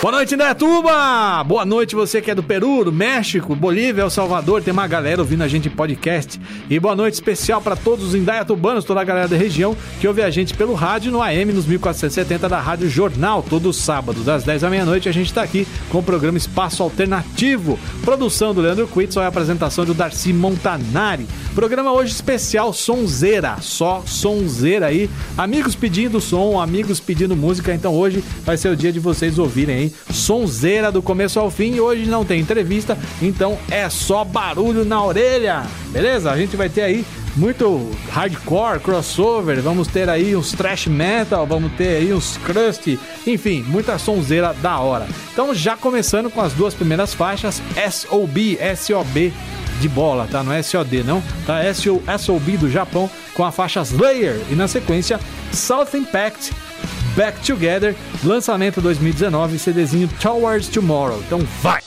Boa noite, Indaiatuba! Boa noite você que é do Peru, do México, Bolívia, El Salvador, tem uma galera ouvindo a gente em podcast. E boa noite especial para todos os indaiatubanos, toda a galera da região que ouve a gente pelo rádio no AM nos 1470 da Rádio Jornal, todo sábado, das 10 da meia-noite, a gente está aqui com o programa Espaço Alternativo. Produção do Leandro Quitson e apresentação do Darcy Montanari. Programa hoje especial Sonzeira, só sonzeira aí. Amigos pedindo som, amigos pedindo música, então hoje vai ser o dia de vocês ouvirem aí sonzeira do começo ao fim. Hoje não tem entrevista, então é só barulho na orelha, beleza? A gente vai ter aí muito hardcore, crossover, vamos ter aí uns thrash metal, vamos ter aí uns crust, enfim, muita sonzeira da hora. Então já começando com as duas primeiras faixas, SOB, SOB de bola, tá? Não é SOD não, tá? SOB do Japão com a faixa Slayer e na sequência South Impact Back Together, lançamento 2019, CDzinho Towards Tomorrow. Então vai!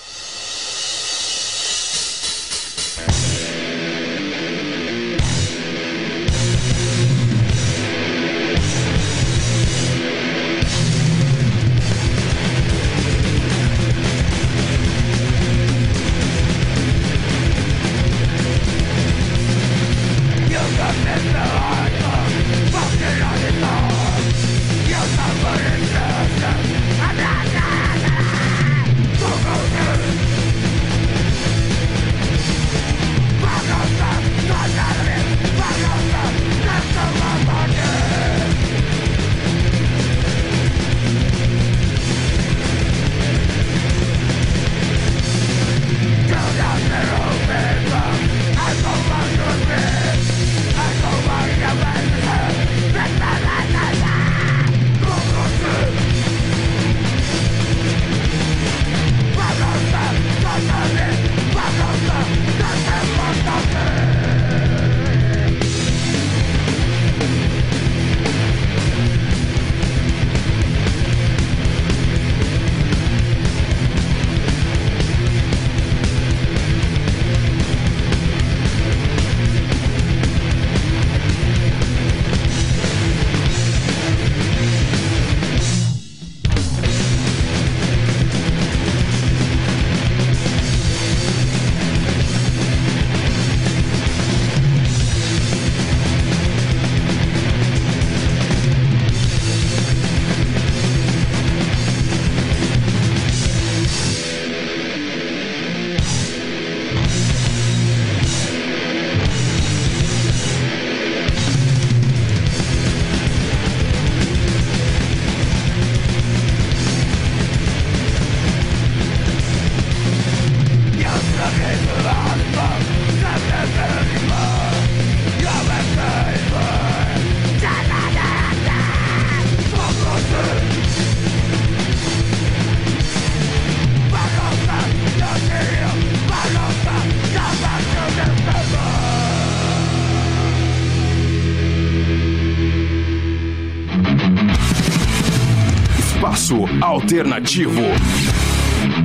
Alternativo.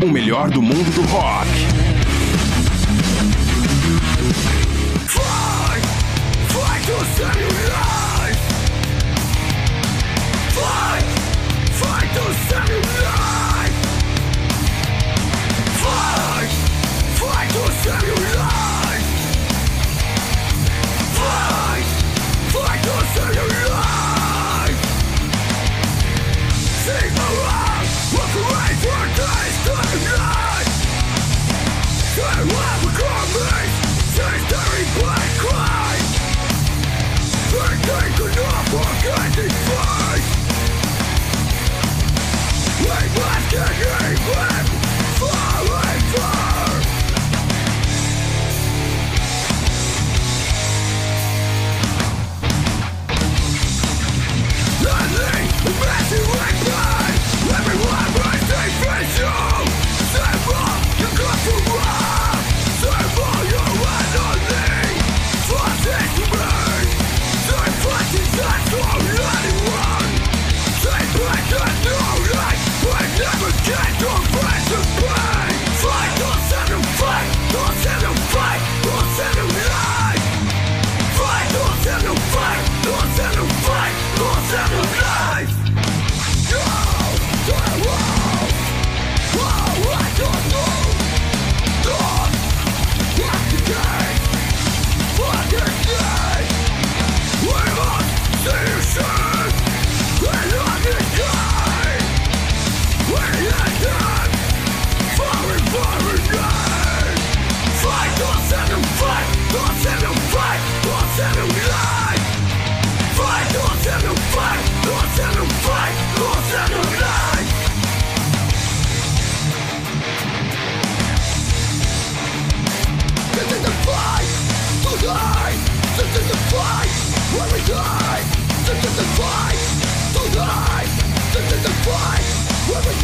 O melhor do mundo do rock.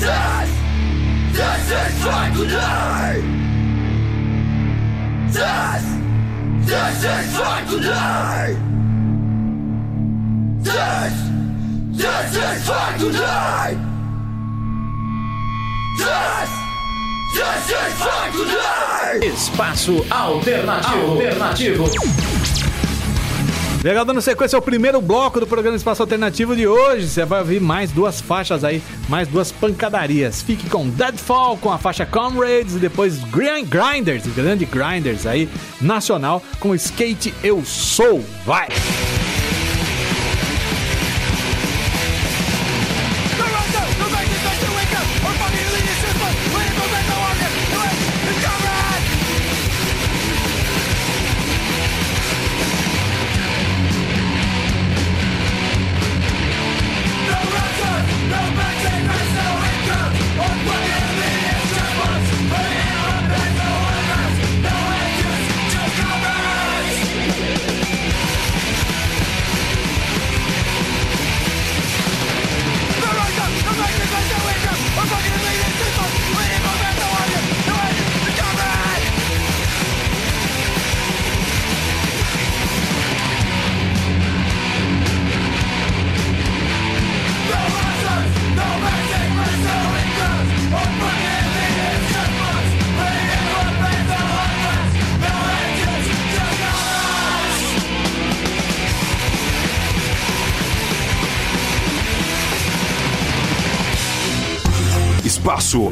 This. This is fight today. This. This is fight today. This. This is fight today. Yes! Espaço Alternativo. Alternativo. Legal, dando sequência ao primeiro bloco do programa Espaço Alternativo de hoje. Você vai ouvir mais duas faixas aí, mais duas pancadarias. Fique com Deadfall com a faixa Comrades e depois Grinders, grande Grinders aí, nacional, com Skate Eu Sou. Vai! Espaço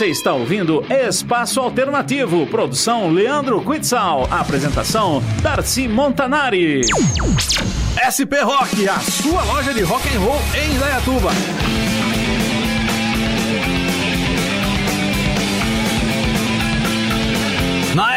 Você está ouvindo Espaço Alternativo, produção Leandro Quitzal, apresentação Darcy Montanari. SP Rock, a sua loja de rock and roll em Indaiatuba. Na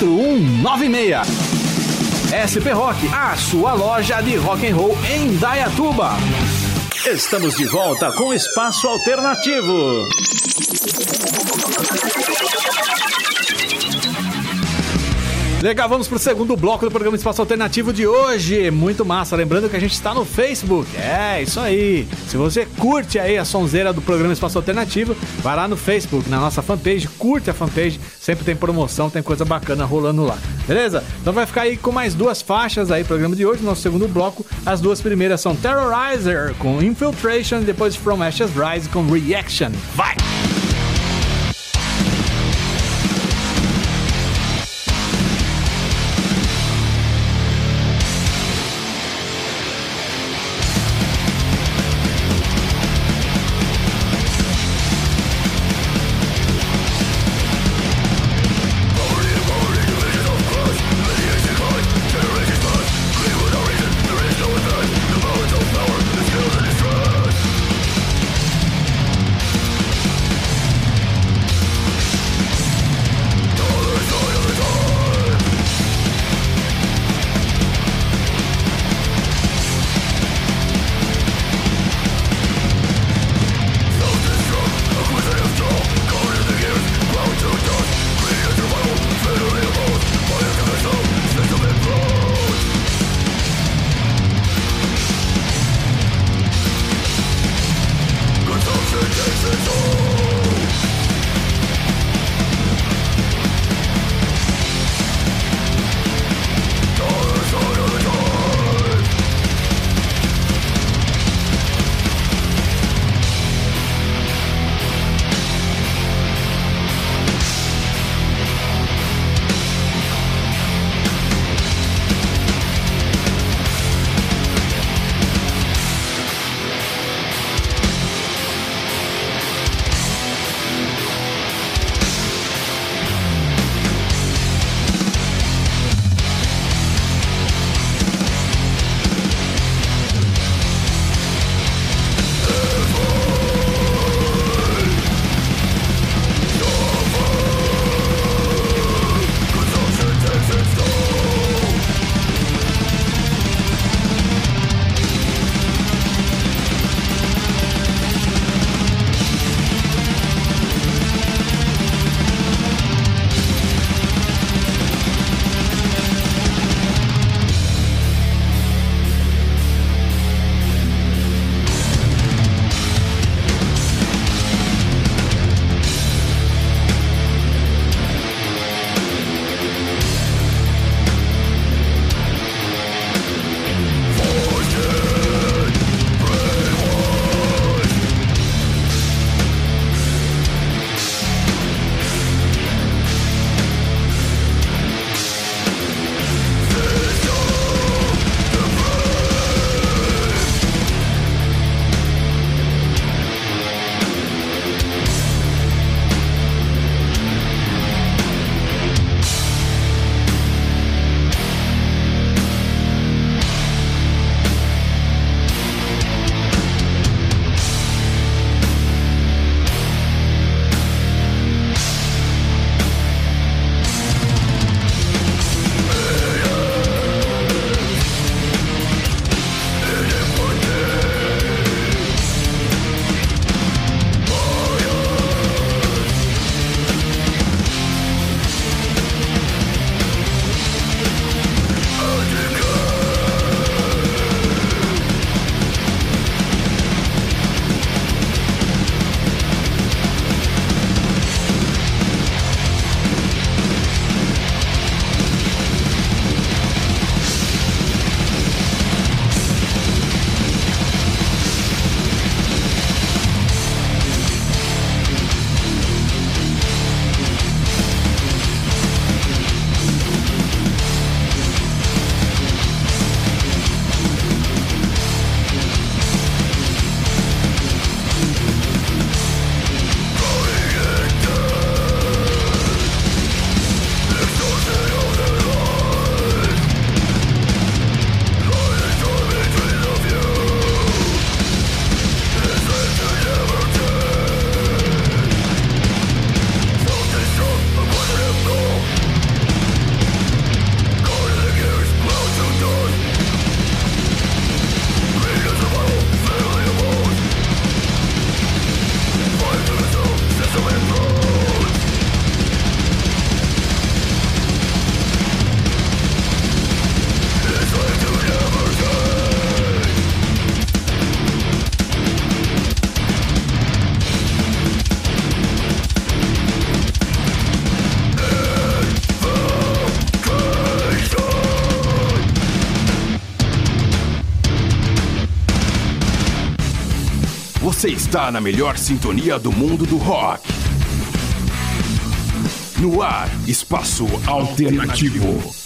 4196. SP Rock, a sua loja de rock and roll em Dayatuba. Estamos de volta com Espaço Alternativo. Legal, vamos pro segundo bloco do programa Espaço Alternativo de hoje. Muito massa. Lembrando que a gente está no Facebook. É, isso aí. Se você curte aí a sonzeira do programa Espaço Alternativo, vai lá no Facebook, na nossa fanpage, curte a fanpage. Sempre tem promoção, tem coisa bacana rolando lá. Beleza? Então vai ficar aí com mais duas faixas aí, programa de hoje, nosso segundo bloco. As duas primeiras são Terrorizer com Infiltration depois From Ashes Rise com Reaction. Vai! Está na melhor sintonia do mundo do rock. No ar, Espaço Alternativo.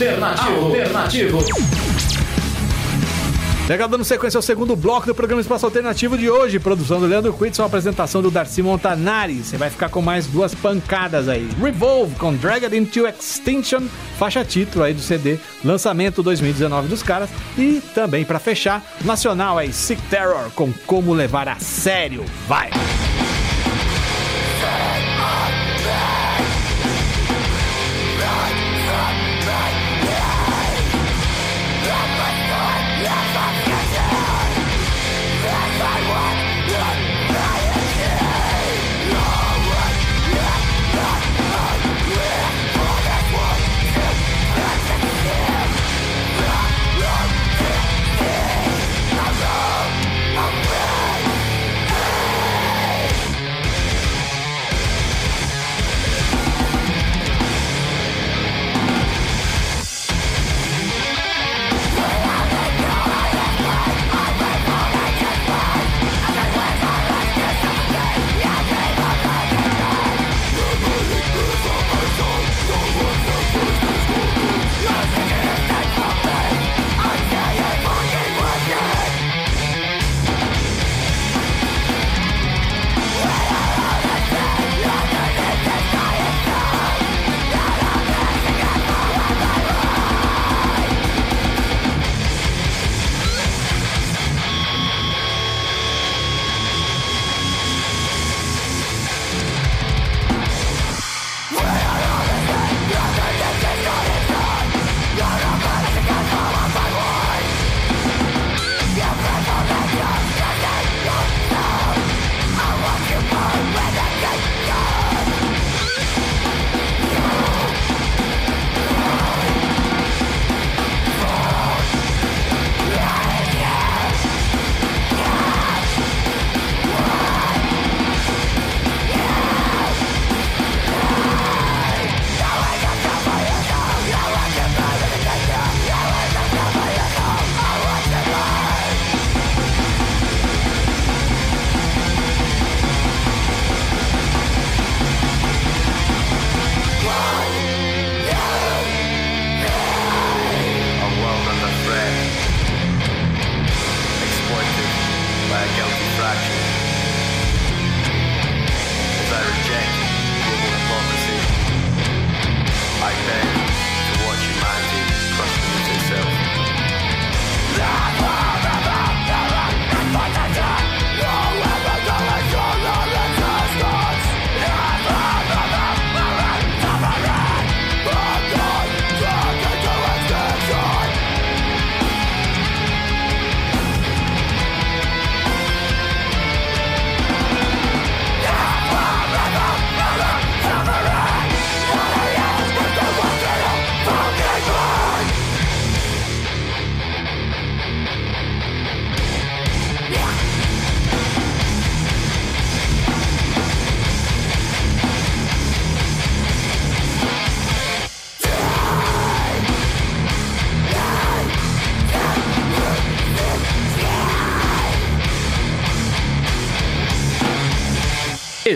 Alternativo. Alternativo. Legal, dando sequência ao segundo bloco do programa Espaço Alternativo de hoje. Produção do Leandro Quitson, apresentação do Darcy Montanari. Você vai ficar com mais duas pancadas aí. Revolve com Dragged Into Extinction, faixa título aí do CD, lançamento 2019 dos caras. E também para fechar, nacional aí, Sick Terror com Como Levar a Sério. Vai!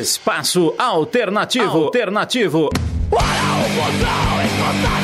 Espaço Alternativo. Alternativo. Para o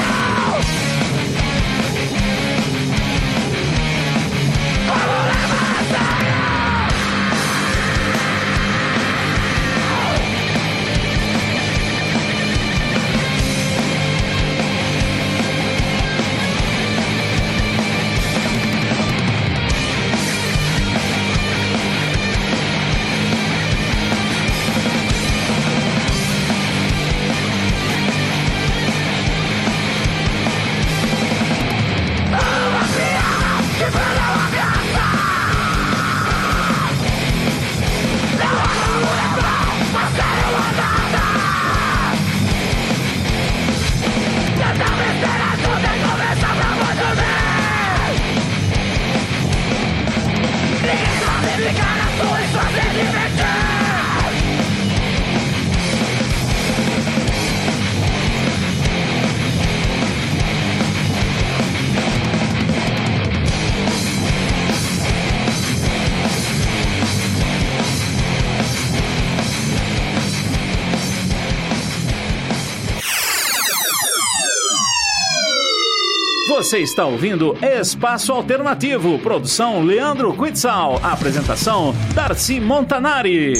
Você está ouvindo Espaço Alternativo. Produção Leandro Quitzal. Apresentação Darcy Montanari.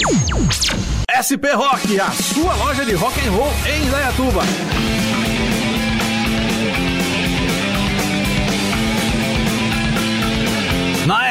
SP Rock, a sua loja de rock and roll em Indaiatuba. Na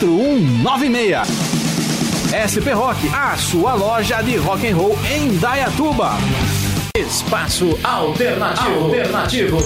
4196. SP Rock, a sua loja de rock and roll em Dayatuba. Espaço Alternativo. Alternativo.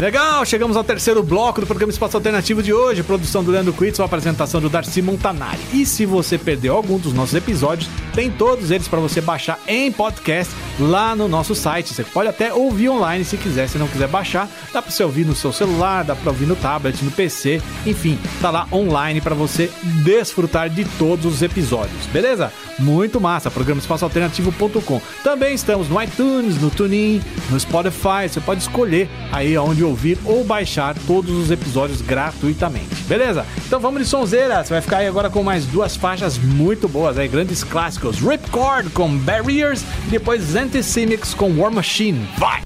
Legal, chegamos ao terceiro bloco do programa Espaço Alternativo de hoje. Produção do Leandro Quitz, a apresentação do Darcy Montanari. E se você perdeu algum dos nossos episódios, tem todos eles para você baixar em podcast lá no nosso site. Você pode até ouvir online se quiser, se não quiser baixar, dá para você ouvir no seu celular, dá para ouvir no tablet, no PC, enfim, tá lá online para você desfrutar de todos os episódios, beleza? Muito massa, programa espaçoalternativo.com. Também estamos no iTunes, no TuneIn, no Spotify, você pode escolher aí onde ouvir ou baixar todos os episódios gratuitamente, beleza? Então vamos de sonzeira, você vai ficar aí agora com mais duas faixas muito boas aí, grandes clássicos, Ripcord com Barriers e depois Antisemics com War Machine. Vai!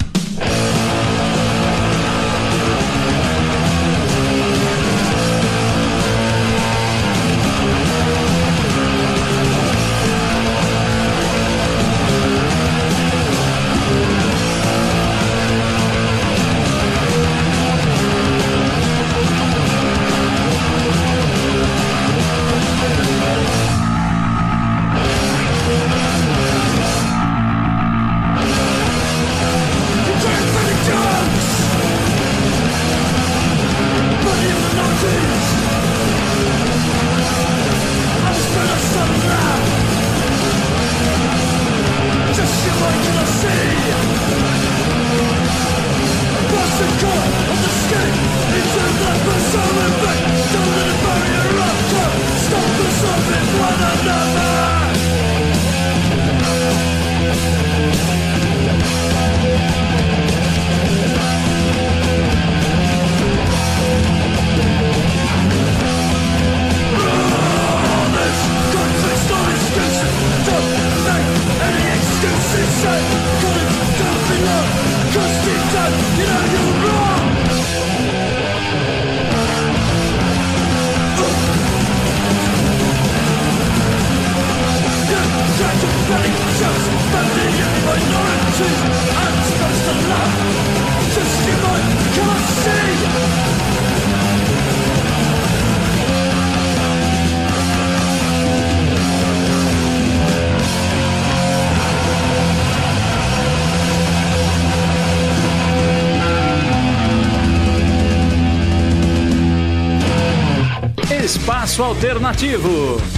Alternativo.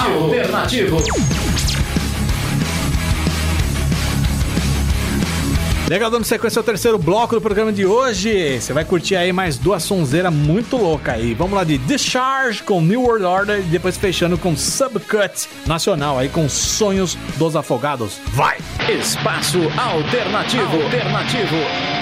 Alternativo. Alternativo. Legal, dando sequência ao terceiro bloco do programa de hoje. Você vai curtir aí mais duas sonzeiras muito loucas aí. Vamos lá de Discharge com New World Order e depois fechando com Subcut Nacional aí com Sonhos dos Afogados. Vai! Espaço Alternativo. Alternativo.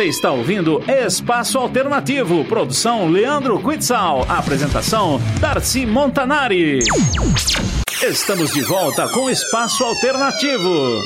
Você está ouvindo Espaço Alternativo, produção Leandro Quitzal, apresentação Darcy Montanari. Estamos de volta com Espaço Alternativo.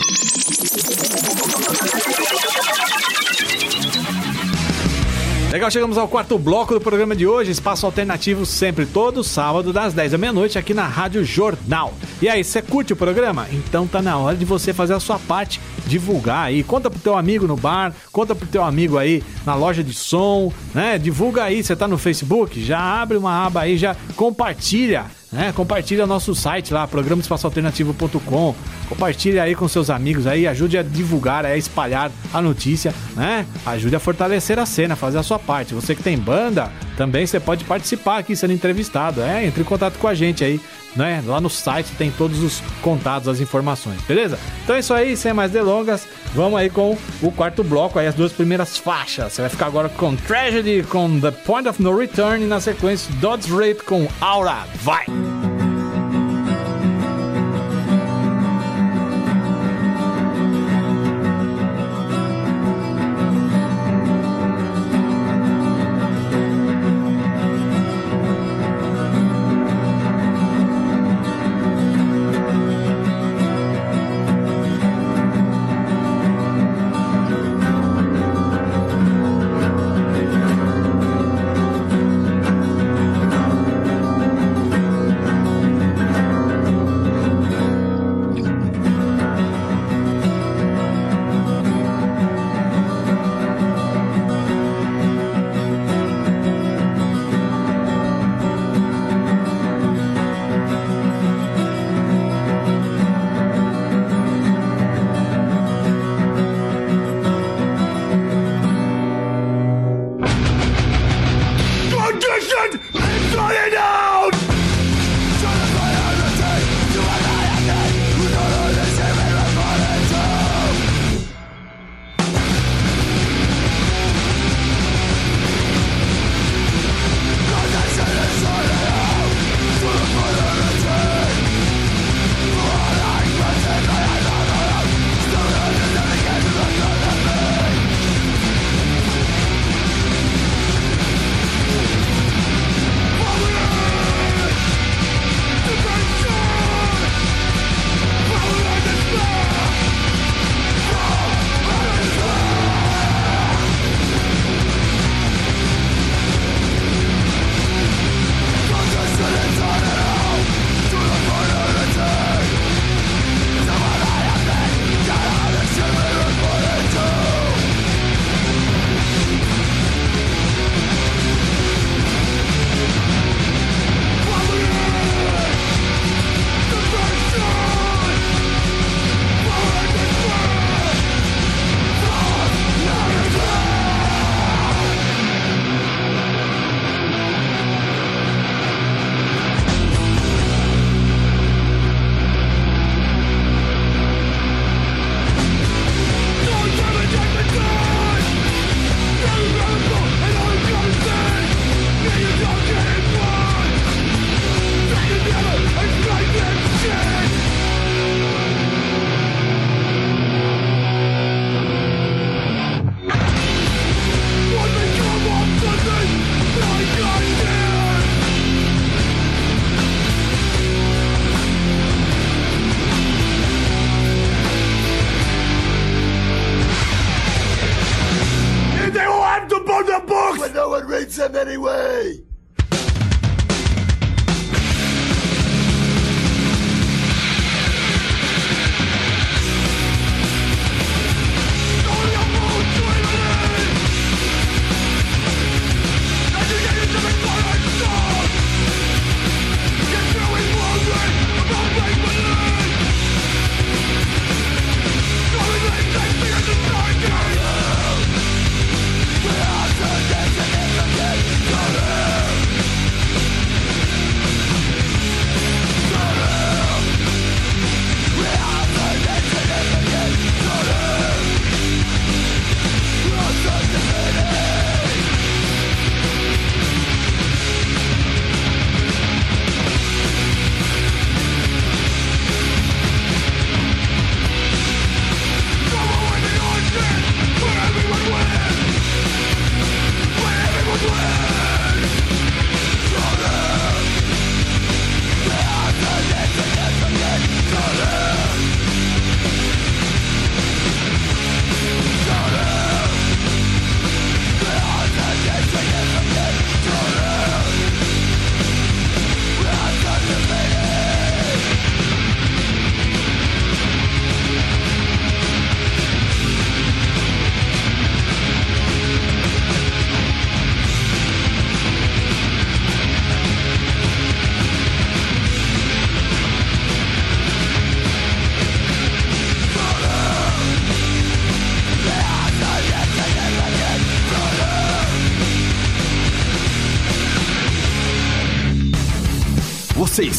Legal, chegamos ao quarto bloco do programa de hoje, Espaço Alternativo, sempre todo sábado, das 10 da meia-noite, aqui na Rádio Jornal. E aí, você curte o programa? Então tá na hora de você fazer a sua parte, divulgar aí. Conta pro teu amigo no bar, conta pro teu amigo aí na loja de som, né? Divulga aí, você tá no Facebook, já abre uma aba aí, já compartilha né? Compartilha nosso site lá, programaespaçoalternativo.com. Compartilha aí com seus amigos aí, ajude a divulgar, a espalhar a notícia, né? Ajude a fortalecer a cena, fazer a sua parte. Você que tem banda, também você pode participar aqui sendo entrevistado, é? Entre em contato com a gente aí, né? Lá no site tem todos os contatos, as informações, beleza? Então é isso aí, sem mais delongas, vamos aí com o quarto bloco, aí as duas primeiras faixas. Você vai ficar agora com Tragedy, com The Point of No Return e na sequência Dodds Rape com Aura. Vai!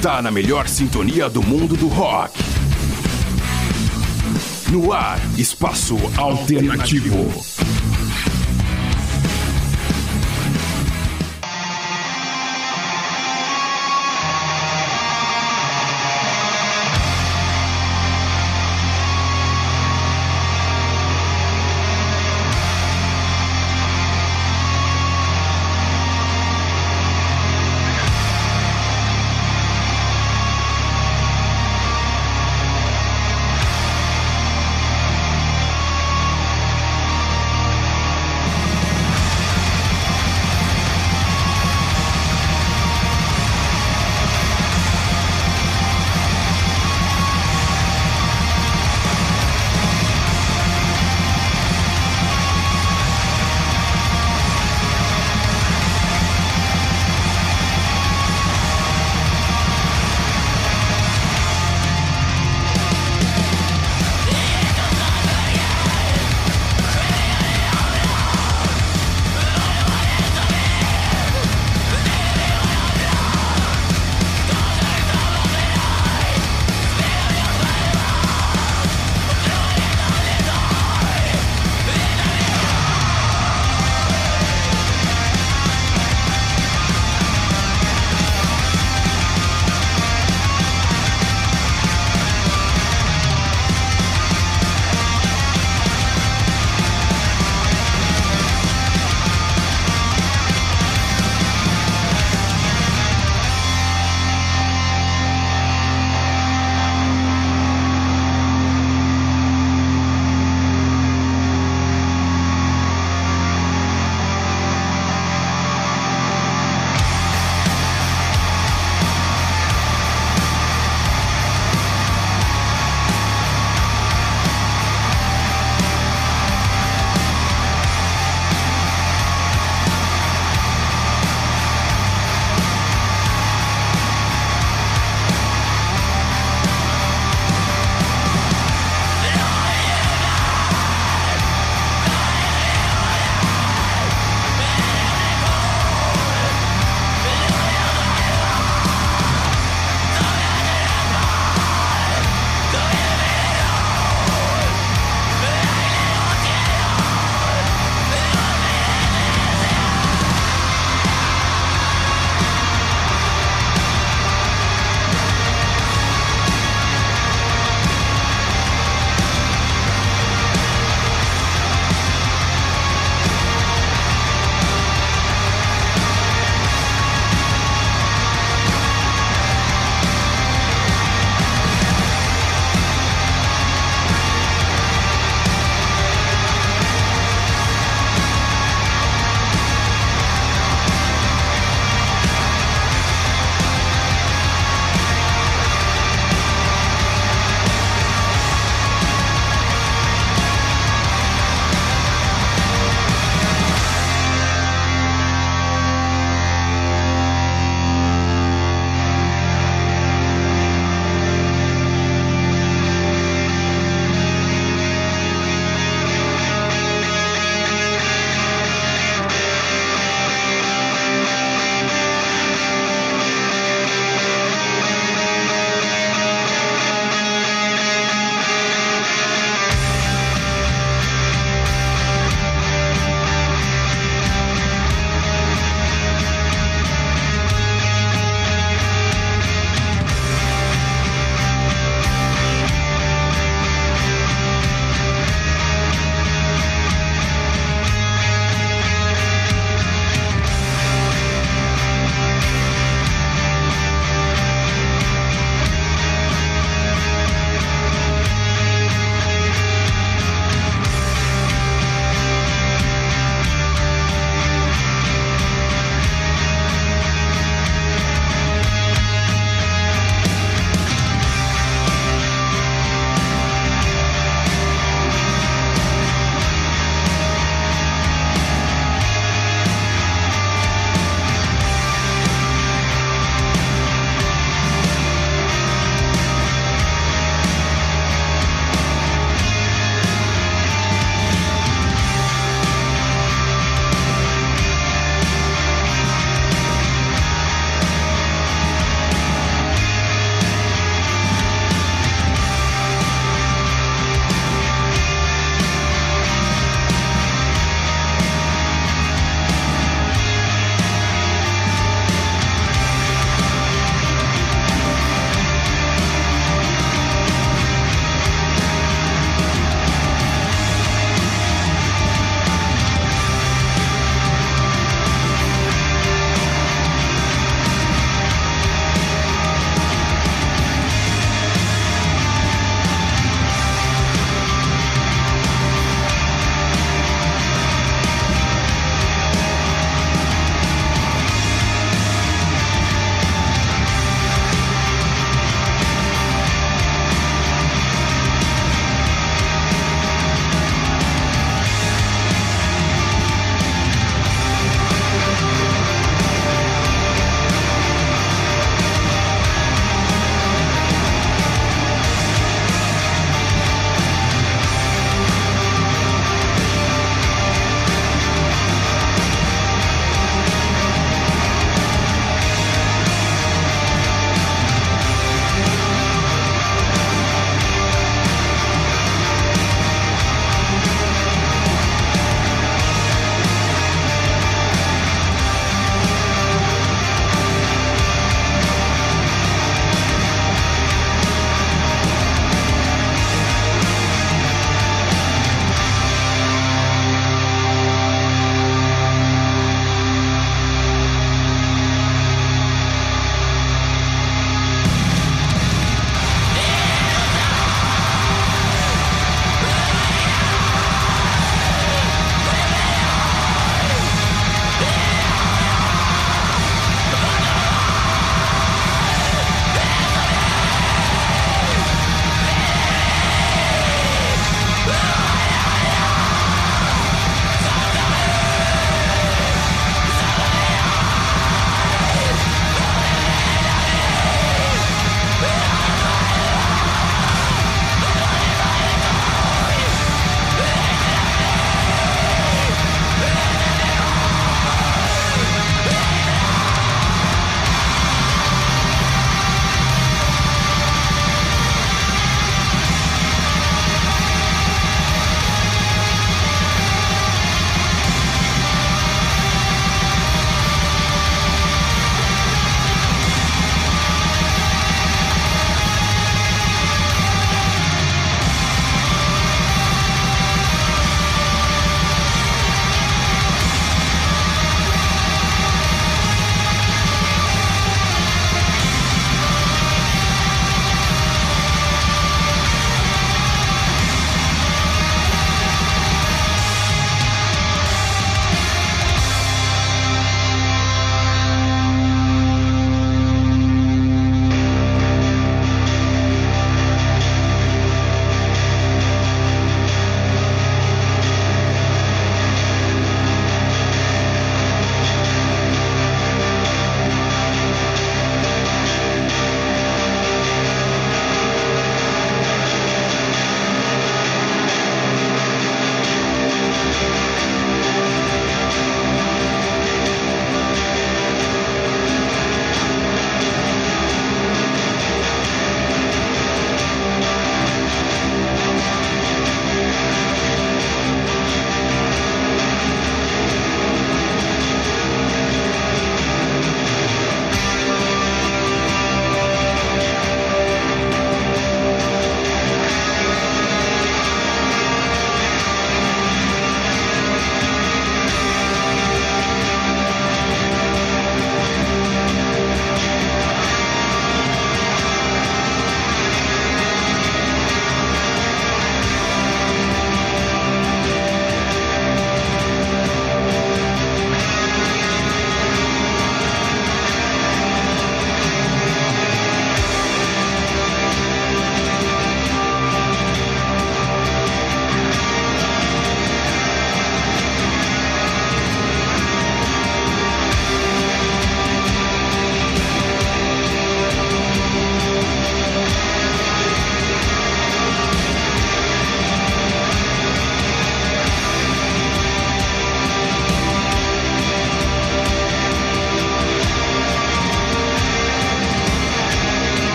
Está na melhor sintonia do mundo do rock. No ar, Espaço Alternativo.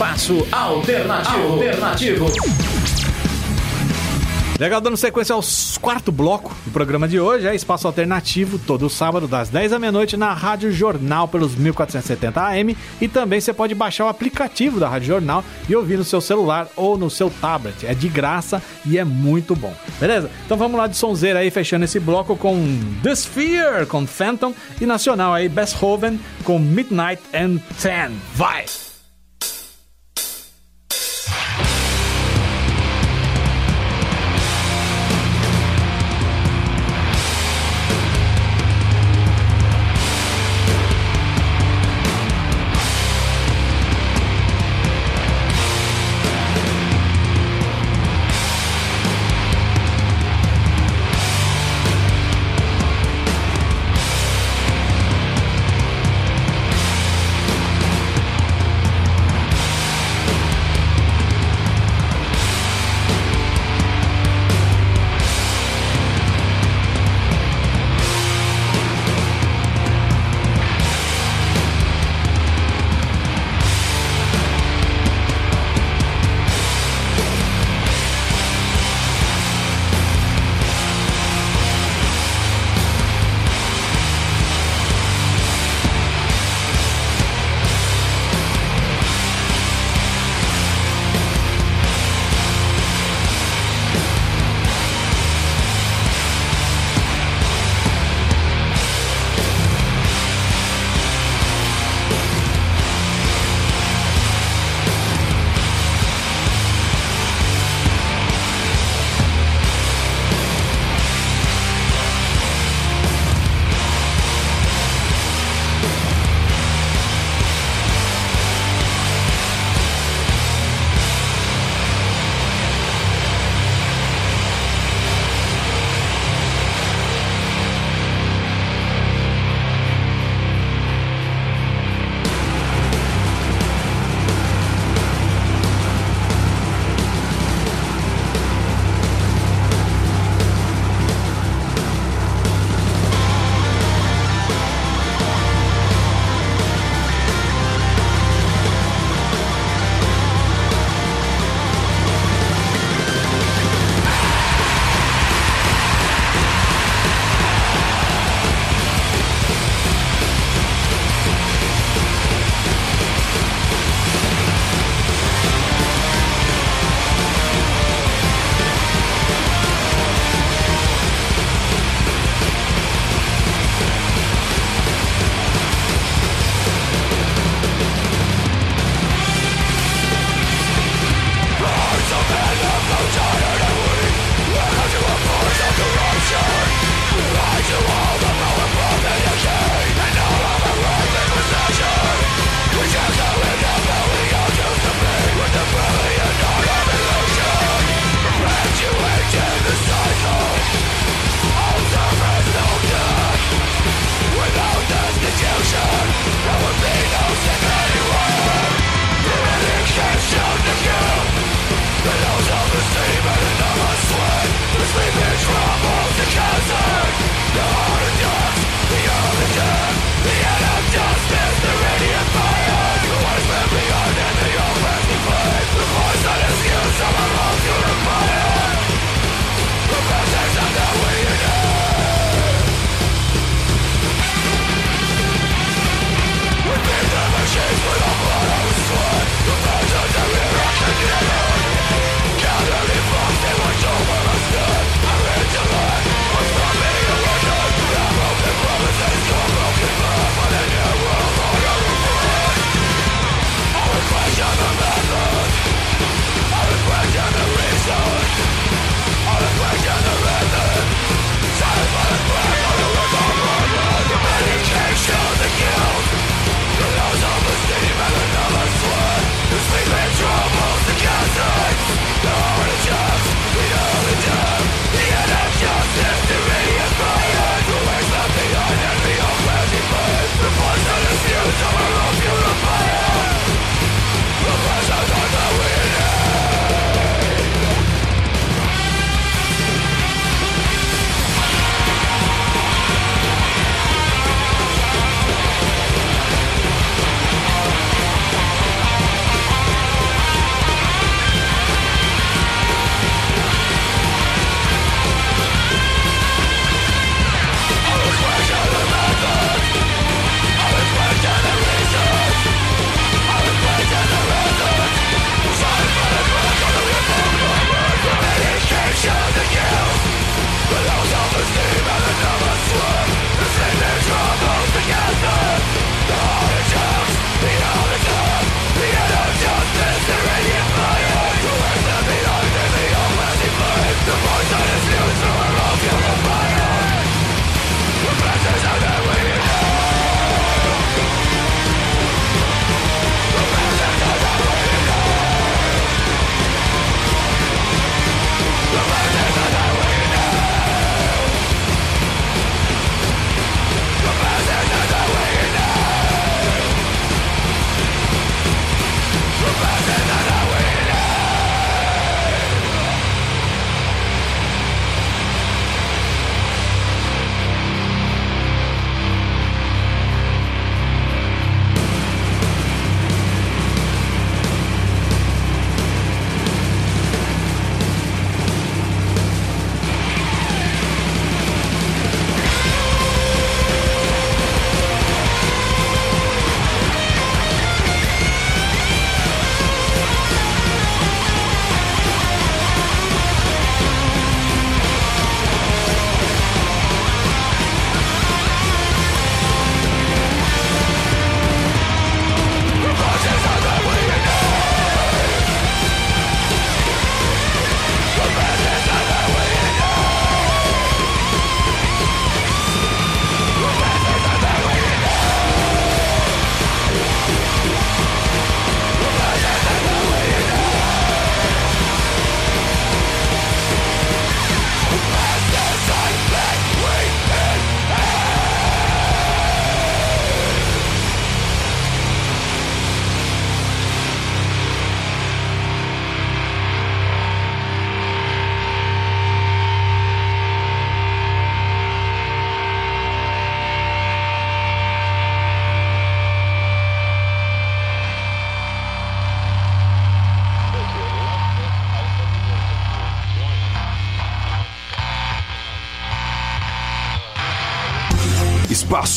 Espaço Alternativo. Alternativo. Legal, dando sequência ao quarto bloco do programa de hoje, é Espaço Alternativo, todo sábado, das 10 da meia-noite, na Rádio Jornal, pelos 1470 AM. E também você pode baixar o aplicativo da Rádio Jornal e ouvir no seu celular ou no seu tablet. É de graça e é muito bom. Beleza? Então vamos lá de sonzeira aí, fechando esse bloco com The Sphere, com Phantom. E nacional aí, Beethoven, com Midnight and Ten. Vai!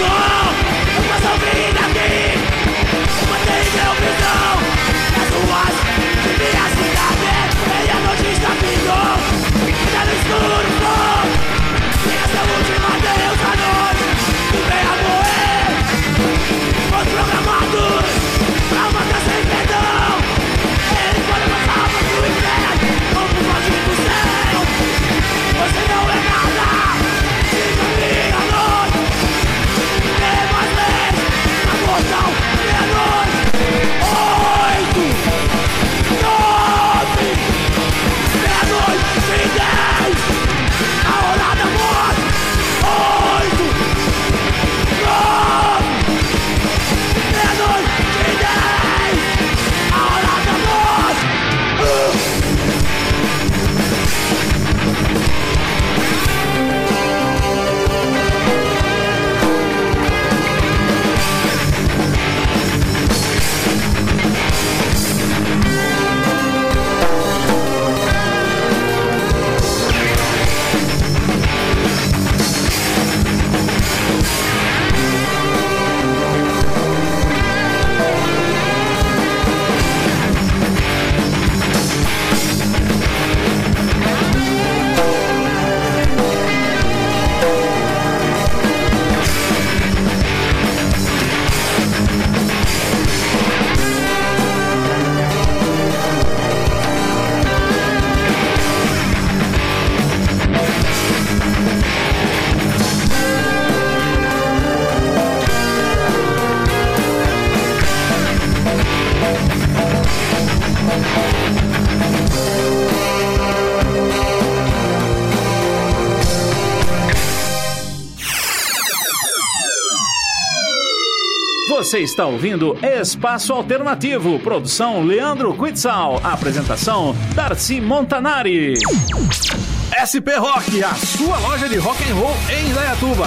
God! Você está ouvindo Espaço Alternativo, produção Leandro Quitzal, apresentação Darcy Montanari. SP Rock, a sua loja de rock and roll em Indaiatuba.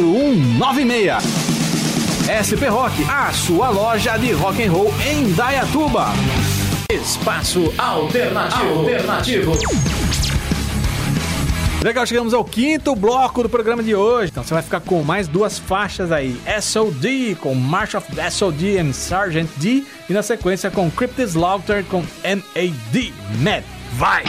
4196. SP Rock, a sua loja de rock and roll em Dayatuba. Espaço Alternativo. Alternativo. Legal, chegamos ao quinto bloco do programa de hoje. Então você vai ficar com mais duas faixas aí: SOD com March of the SOD and Sergeant D, e na sequência com Cryptid Slaughter com MAD. Mad. Vai!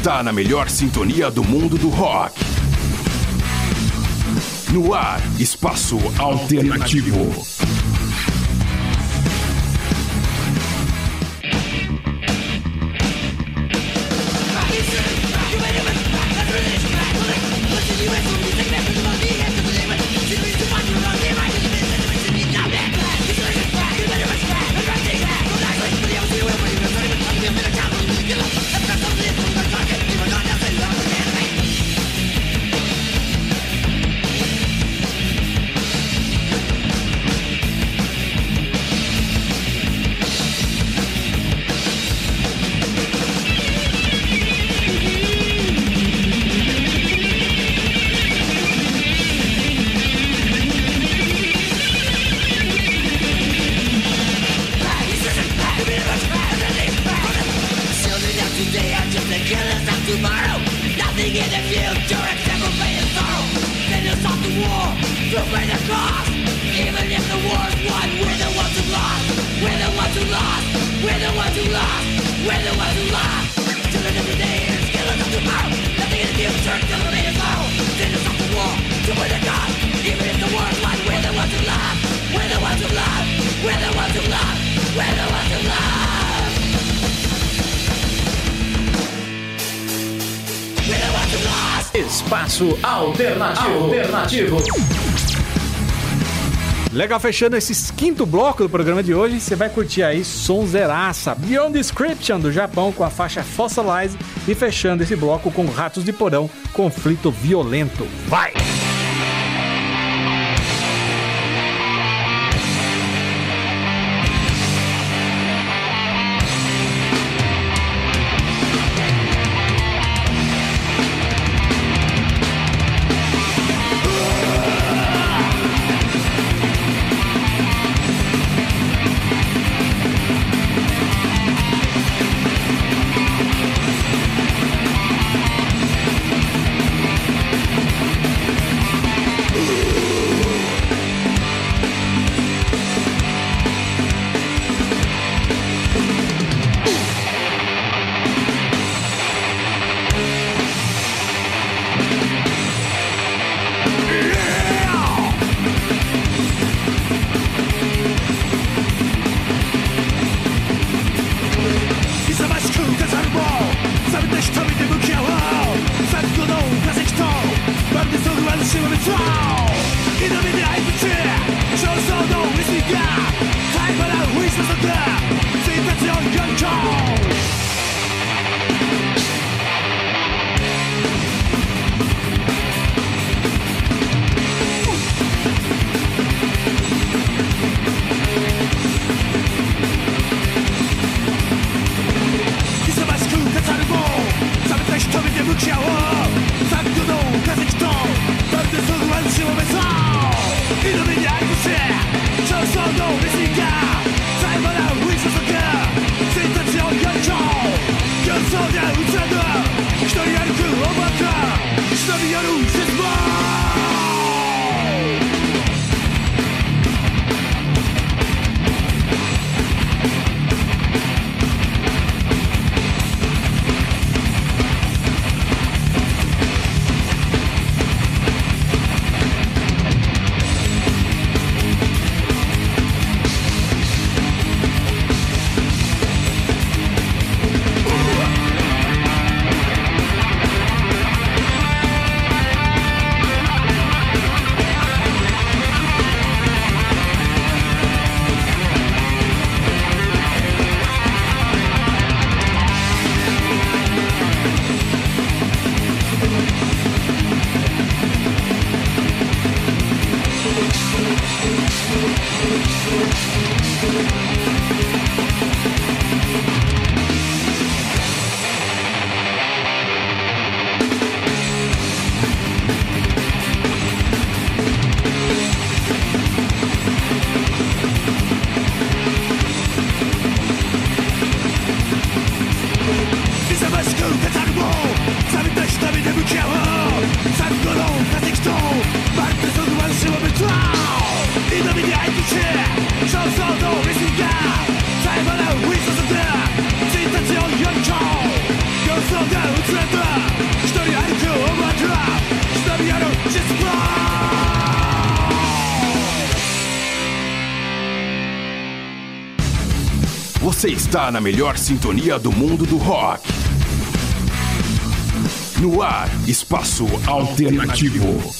Está na melhor sintonia do mundo do rock. No ar, espaço alternativo. Legal, fechando esse quinto bloco do programa de hoje, você vai curtir aí Sonzeraça, Beyond Description do Japão com a faixa Fossilize e fechando esse bloco com Ratos de Porão, Conflito Violento. Vai! Está na melhor sintonia do mundo do rock. No ar, espaço alternativo.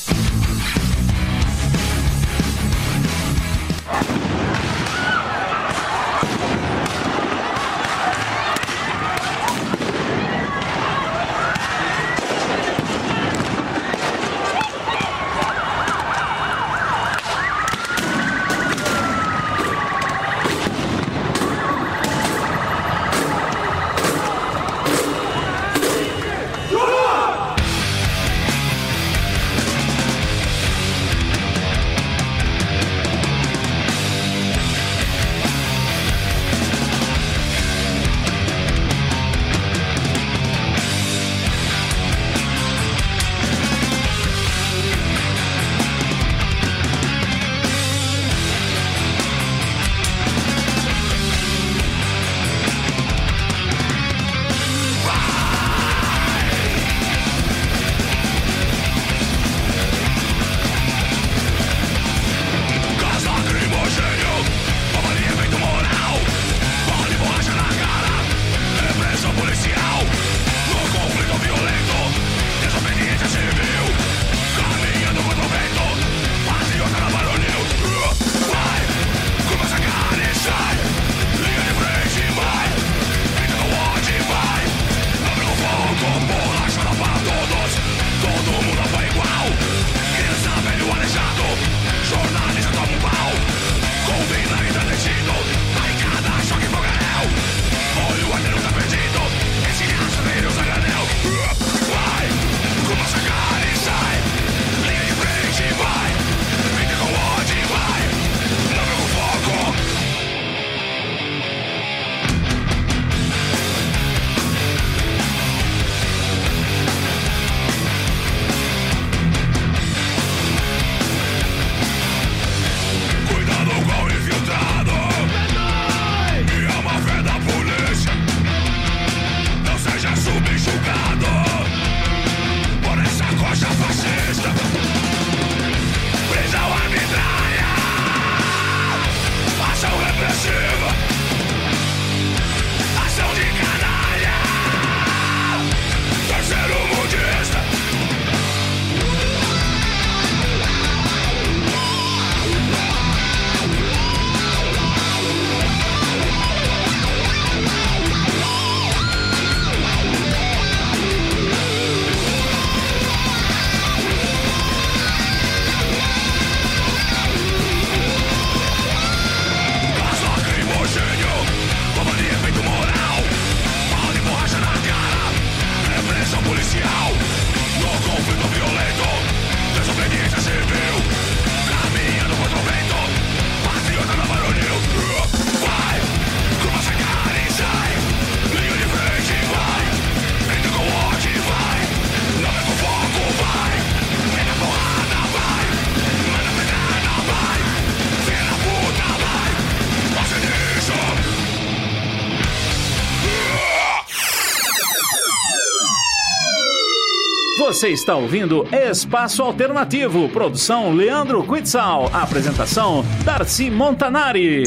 Você está ouvindo Espaço Alternativo, produção Leandro Quitzal, apresentação Darcy Montanari.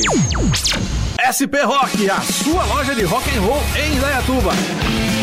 SP Rock, a sua loja de rock and roll em Indaiatuba.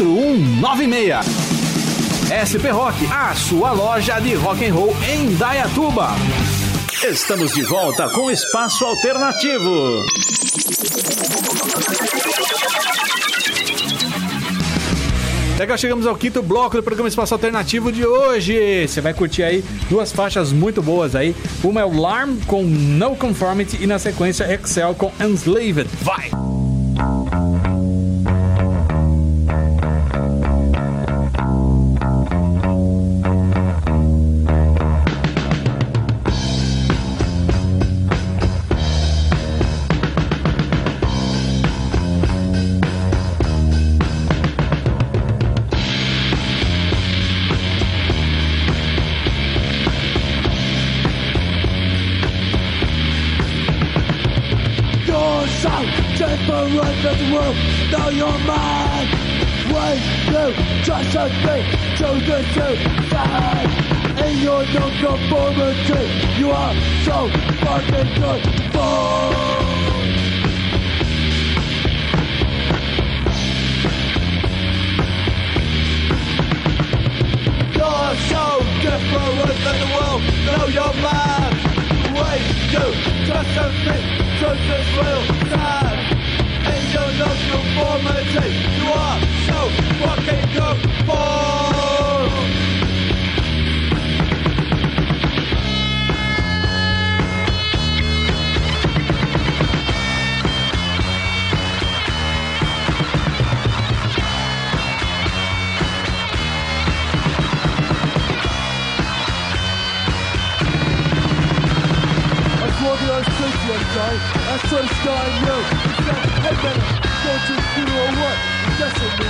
4196. SP Rock, a sua loja de rock and roll em Dayatuba. Estamos de volta com Espaço Alternativo. Legal, chegamos ao quinto bloco do programa Espaço Alternativo de hoje. Você vai curtir aí duas faixas muito boas aí. Uma é o Larm com No Conformity e na sequência Excel com Enslaved. Vai! Just a thing to suicide. In your non-conformity, you are so fucking good for. You're so different than the world, know your mind. When you just a thing to the suicide. In your non-conformity, you are so fucking good that's what it's starting, yo. It's that headbanger. Go to the funeral, what? That's.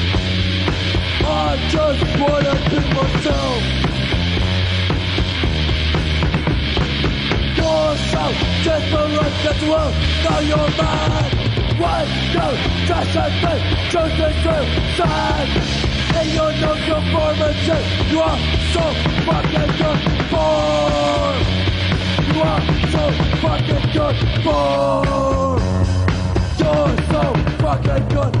I just wanna be myself. Yourself, that's wrong. Now you're mine. What? No, just a thing, just a true sign. And you're no. You are so fucking conformed. You are so fucking conformed. You're so fucking conformed.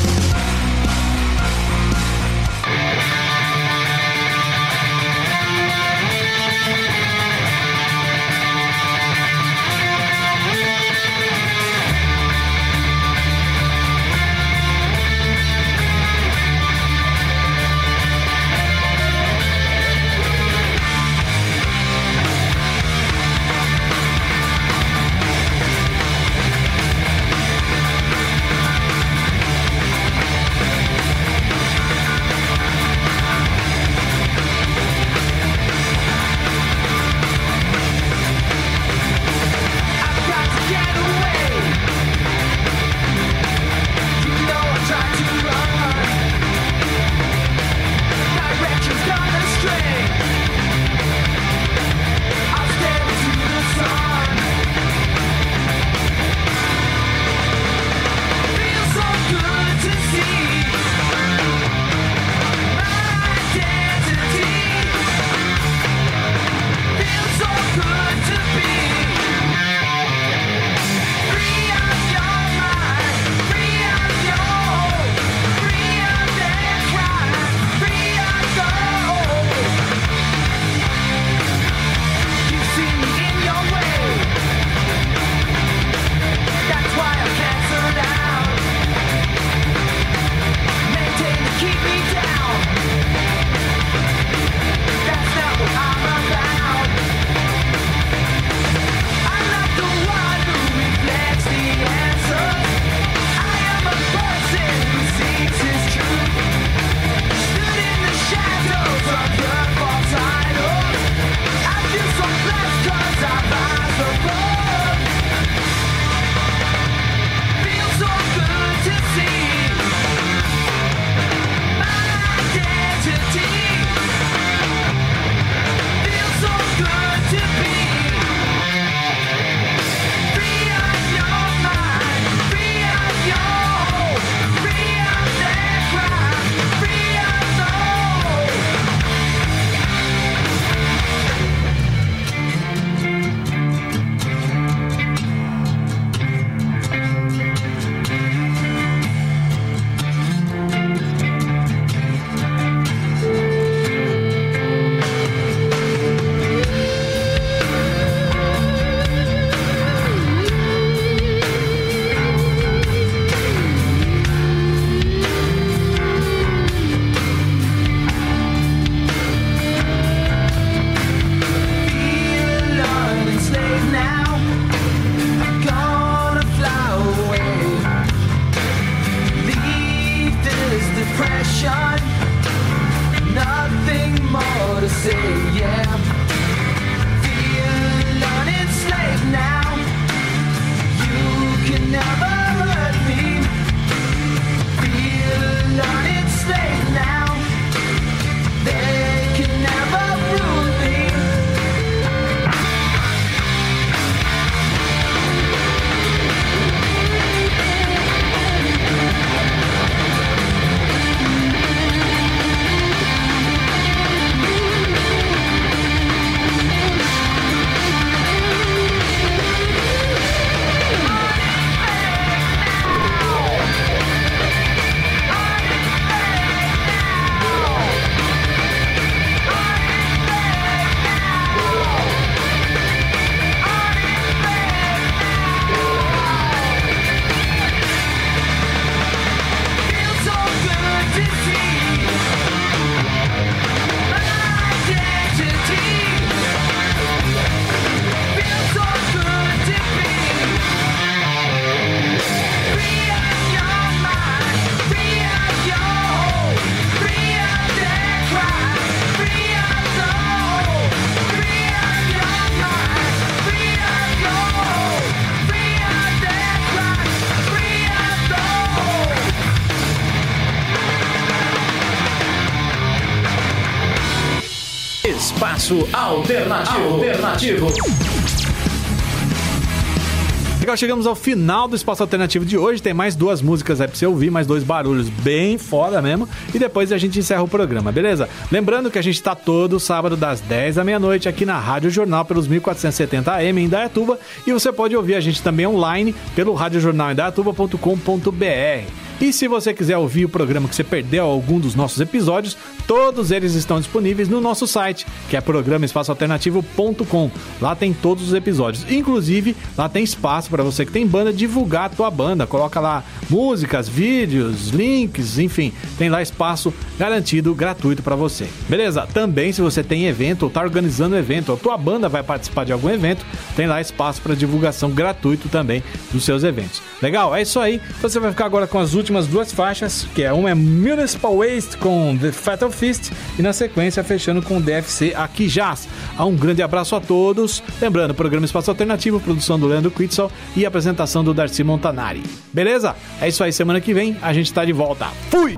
Legal, chegamos ao final do Espaço Alternativo de hoje. Tem mais duas músicas aí pra você ouvir, mais dois barulhos bem foda mesmo. E depois a gente encerra o programa, beleza? Lembrando que a gente tá todo sábado das 10 da meia-noite aqui na Rádio Jornal pelos 1470 AM em Dayatuba. E você pode ouvir a gente também online pelo radiojornalemdayatuba.com.br. E se você quiser ouvir o programa que você perdeu algum dos nossos episódios, todos eles estão disponíveis no nosso site, que é programaespaçoalternativo.com. Lá tem todos os episódios. Inclusive, lá tem espaço para você que tem banda divulgar a tua banda. Coloca lá músicas, vídeos, links, enfim, tem lá espaço garantido gratuito para você. Beleza? Também se você tem evento ou tá organizando evento, ou tua banda vai participar de algum evento, tem lá espaço para divulgação gratuito também dos seus eventos. Legal? É isso aí. Você vai ficar agora com as últimas duas faixas, que é uma é Municipal Waste com The Fatal Fist e na sequência fechando com DFC Aqui Jazz. Um grande abraço a todos. Lembrando, programa Espaço Alternativo, produção do Leandro Quitzel e apresentação do Darcy Montanari. Beleza? É isso aí, semana que vem a gente tá de volta. Fui!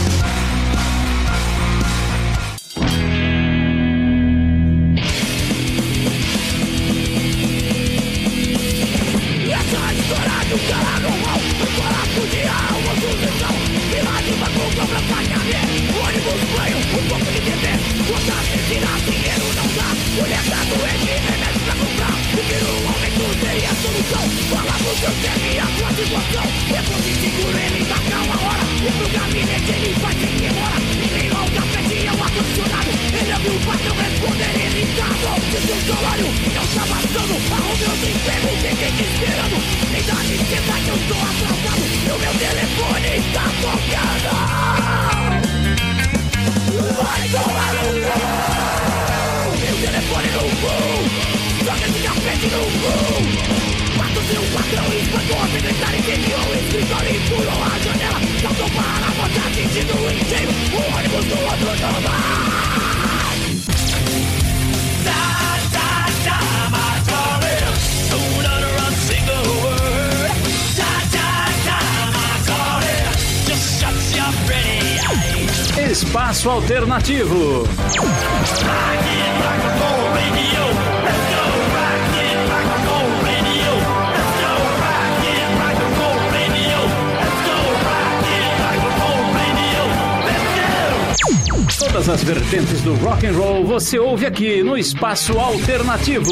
você ouve aqui no Espaço Alternativo.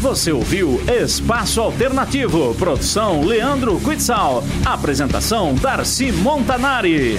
Você ouviu Espaço Alternativo, produção Leandro Quitzal, apresentação Darcy Montanari.